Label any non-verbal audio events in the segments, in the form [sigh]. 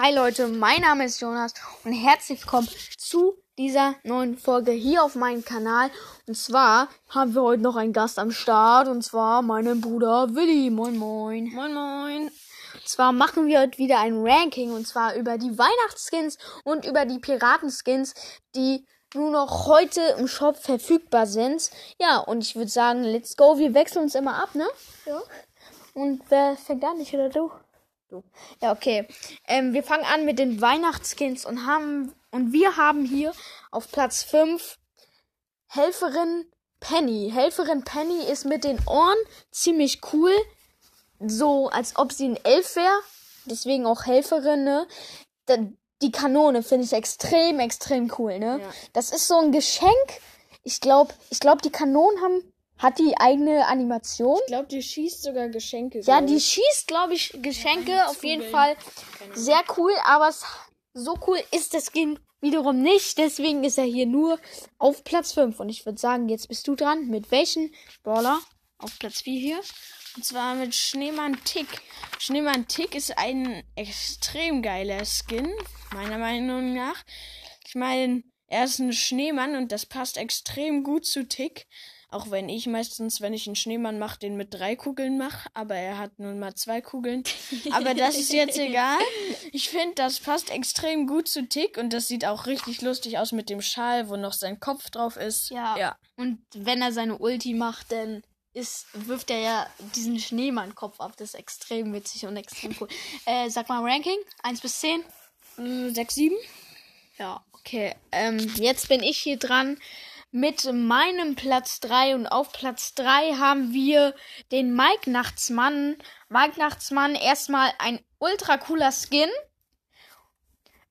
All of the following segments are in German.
Hi Leute, mein Name ist Jonas und herzlich willkommen zu dieser neuen Folge hier auf meinem Kanal. Und zwar haben wir heute noch einen Gast am Start und zwar meinen Bruder Willi. Moin moin. Moin moin. Und zwar machen wir heute wieder ein Ranking und zwar über die Weihnachtsskins und über die Piratenskins, die nur noch heute im Shop verfügbar sind. Ja, und ich würde sagen, let's go. Wir wechseln uns immer ab, ne? Ja. Und wer fängt an, ich oder du? Du. Ja, okay. Ähm, wir fangen an mit den Weihnachtsskins und haben und wir haben hier auf Platz 5 Helferin Penny. Helferin Penny ist mit den Ohren ziemlich cool. So, als ob sie ein Elf wäre. Deswegen auch Helferin, ne? Die Kanone finde ich extrem, extrem cool, ne? Ja. Das ist so ein Geschenk. Ich glaube, ich glaube, die Kanonen haben, hat die eigene Animation. Ich glaube, die schießt sogar Geschenke. Ja, die schießt, glaube ich, Geschenke auf jeden. Fall. Sehr cool, aber so cool ist das Skin wiederum nicht. Deswegen ist er hier nur auf Platz 5. Und ich würde sagen, jetzt bist du dran. Mit welchen Brawler auf Platz 4 hier? Und zwar mit Schneemann Tick. Schneemann Tick ist ein extrem geiler Skin, meiner Meinung nach. Ich meine, er ist ein Schneemann und das passt extrem gut zu Tick. Auch wenn ich meistens, wenn ich einen Schneemann mache, den mit drei Kugeln mache, aber er hat nun mal zwei Kugeln. Aber das ist jetzt [laughs] egal. Ich finde, das passt extrem gut zu Tick und das sieht auch richtig lustig aus mit dem Schal, wo noch sein Kopf drauf ist. ja. Und wenn er seine Ulti macht, dann ist, wirft er ja diesen Schneemann-Kopf ab. Das ist extrem witzig und extrem cool. äh, sag mal Ranking. 1 bis 10. Äh, Sechs, sieben? Ja, okay. Ähm, jetzt bin ich hier dran mit meinem Platz 3 und auf Platz 3 haben wir den Mike Nachtsmann. Mike Nachtsmann erstmal ein ultra cooler Skin,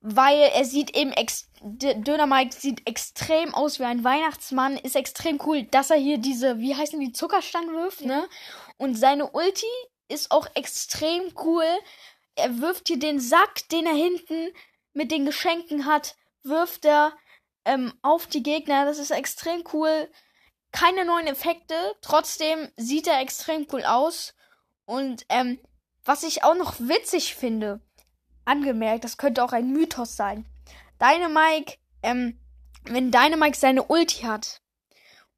weil er sieht eben ex Döner Mike sieht extrem aus wie ein Weihnachtsmann, ist extrem cool, dass er hier diese, wie heißen die, Zuckerstangen wirft, ne? Und seine Ulti ist auch extrem cool. Er wirft hier den Sack, den er hinten mit den Geschenken hat, wirft er ähm, auf die Gegner. Das ist extrem cool. Keine neuen Effekte, trotzdem sieht er extrem cool aus. Und ähm, was ich auch noch witzig finde, angemerkt, das könnte auch ein Mythos sein. Dynamike, ähm, wenn Dynamike seine Ulti hat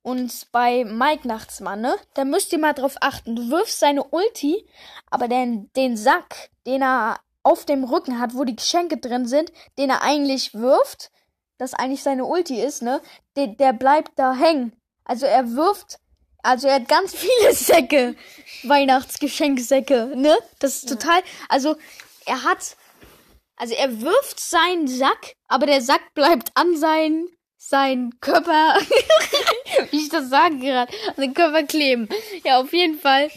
und bei Mike Nachtsmann, ne, da müsst ihr mal drauf achten. Du wirfst seine Ulti, aber den, den Sack, den er auf dem Rücken hat, wo die Geschenke drin sind, den er eigentlich wirft, das eigentlich seine Ulti ist, ne, der, der bleibt da hängen. Also er wirft, also er hat ganz [laughs] viele Säcke, Weihnachtsgeschenksäcke, ne? Das ist total, also er hat, also er wirft seinen Sack, aber der Sack bleibt an sein, sein Körper, [laughs] wie ich das sagen gerade, an den Körper kleben. Ja, auf jeden Fall,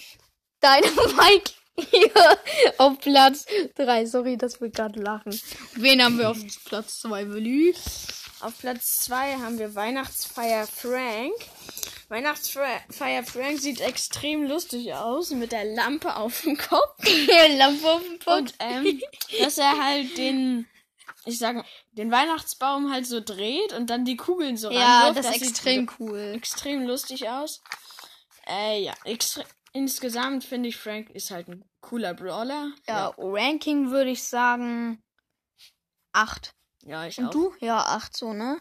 deine Mike [laughs] hier auf Platz 3. Sorry, dass wir gerade lachen. Wen haben wir auf Platz 2, Willi? Auf Platz 2 haben wir Weihnachtsfeier Frank. Weihnachtsfeier Frank sieht extrem lustig aus mit der Lampe auf dem Kopf. [laughs] Lampe auf dem Kopf. Und ähm, dass er halt den, ich sag, den Weihnachtsbaum halt so dreht und dann die Kugeln so ja, ranwirft. das ist sieht extrem so cool. extrem lustig aus. Äh, ja, extre insgesamt finde ich Frank ist halt ein cooler Brawler. Ja, Ranking würde ich sagen 8. ja ich Und auch. du? Ja, 8 so, ne?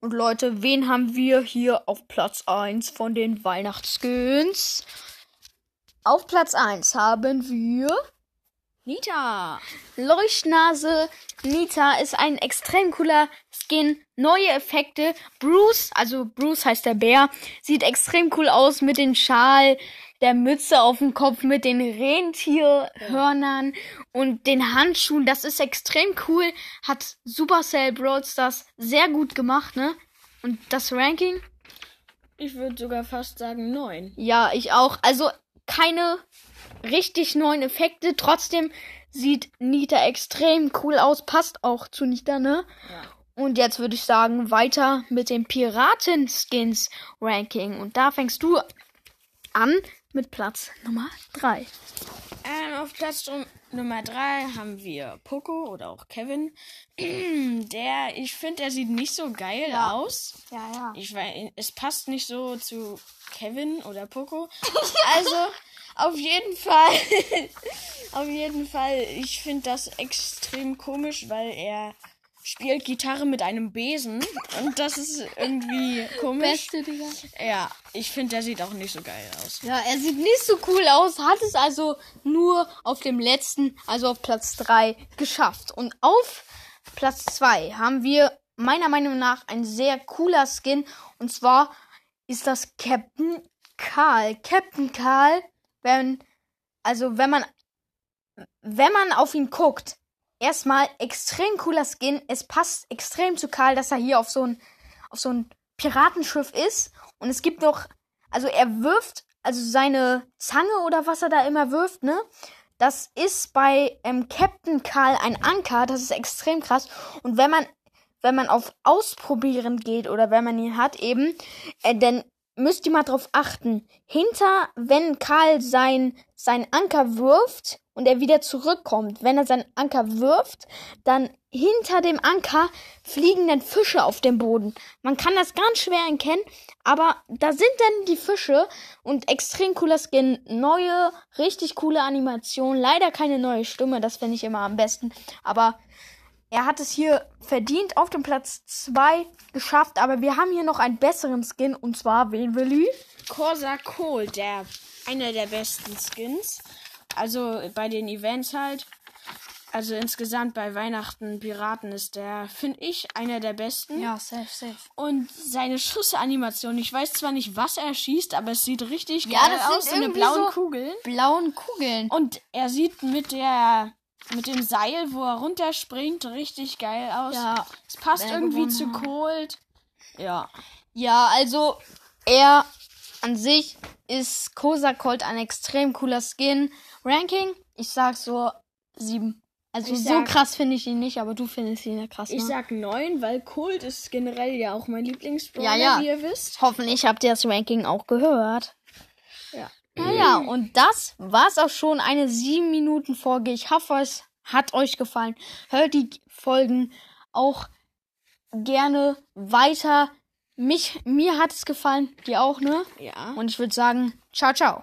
Und Leute, wen haben wir hier auf Platz 1 von den Weihnachtsskins? Auf Platz 1 haben wir Nita. Leuchtnase Nita ist ein extrem cooler Skin. Neue Effekte. Bruce, also Bruce heißt der Bär, sieht extrem cool aus mit dem Schal, der Mütze auf dem Kopf, mit den Rentierhörnern und den Handschuhen. Das ist extrem cool. Hat Supercell Brawl Stars sehr gut gemacht, ne? Und das Ranking? Ich würde sogar fast sagen neun. Ja, ich auch. Also keine richtig neuen Effekte. Trotzdem sieht Nita extrem cool aus. Passt auch zu Nita, ne? Ja. Und jetzt würde ich sagen, weiter mit dem Piraten-Skins-Ranking. Und da fängst du an mit Platz Nummer 3. Ähm, auf Platz Nummer 3 haben wir Poco oder auch Kevin. [clears throat] Der, ich finde, der sieht nicht so geil Ja. aus. Ja, ja. Ich weiß, es passt nicht so zu Kevin oder Poco. [laughs] Also, Auf jeden Fall. [laughs] auf jeden Fall. Ich finde das extrem komisch, weil er spielt Gitarre mit einem Besen und das ist irgendwie komisch. Beste, Digga. Ja, ich finde, der sieht auch nicht so geil aus. Ja, er sieht nicht so cool aus, hat es also nur auf dem letzten, also auf Platz 3 geschafft. Und auf Platz 2 haben wir meiner Meinung nach ein sehr cooler Skin und zwar ist das Captain Karl. Captain Karl, wenn also wenn man wenn man auf ihn guckt, erstmal extrem cooler Skin. Es passt extrem zu Karl, dass er hier auf so ein auf so ein Piratenschiff ist und es gibt noch also er wirft also seine Zange oder was er da immer wirft, ne? Das ist bei ähm, Captain Karl ein Anker, das ist extrem krass und wenn man wenn man auf Ausprobieren geht oder wenn man ihn hat eben, äh, dann müsst ihr mal drauf achten. Hinter, wenn Karl sein, sein Anker wirft und er wieder zurückkommt, wenn er seinen Anker wirft, dann hinter dem Anker fliegen dann Fische auf dem Boden. Man kann das ganz schwer erkennen, aber da sind dann die Fische und extrem cooler Skin, neue, richtig coole Animation, leider keine neue Stimme, das finde ich immer am besten, aber er hat es hier verdient auf dem Platz 2 geschafft, aber wir haben hier noch einen besseren Skin und zwar wen will ich? Corsa Cole, der einer der besten Skins. Also bei den Events halt. Also insgesamt bei Weihnachten Piraten ist der, finde ich, einer der besten. Ja, safe, safe. Und seine Schussanimation, ich weiß zwar nicht, was er schießt, aber es sieht richtig Ja, geil das sind aus. So eine blauen so- Kugeln. Blauen Kugeln. Und er sieht mit der mit dem Seil, wo er runterspringt, richtig geil aus. Ja. Es passt irgendwie zu. Cold. Ja. Ja, also er an sich ist Kosa Colt ein extrem cooler Skin. Ranking, ich sag so sieben. Also Ich so sag- krass finde ich ihn nicht, aber du findest ihn ja krass. Ich ne? sag 9, weil Cold ist generell ja auch mein Lieblingsbrawler, Ja, ja. wie ihr wisst. Hoffentlich habt ihr das Ranking auch gehört. Ja. Naja, und das war's auch schon. Eine 7 Minuten Folge. Ich hoffe, es hat euch gefallen. Hört die Folgen auch gerne weiter. Mich, mir hat es gefallen. Dir auch, ne? Ja. Und ich würde sagen, ciao, ciao.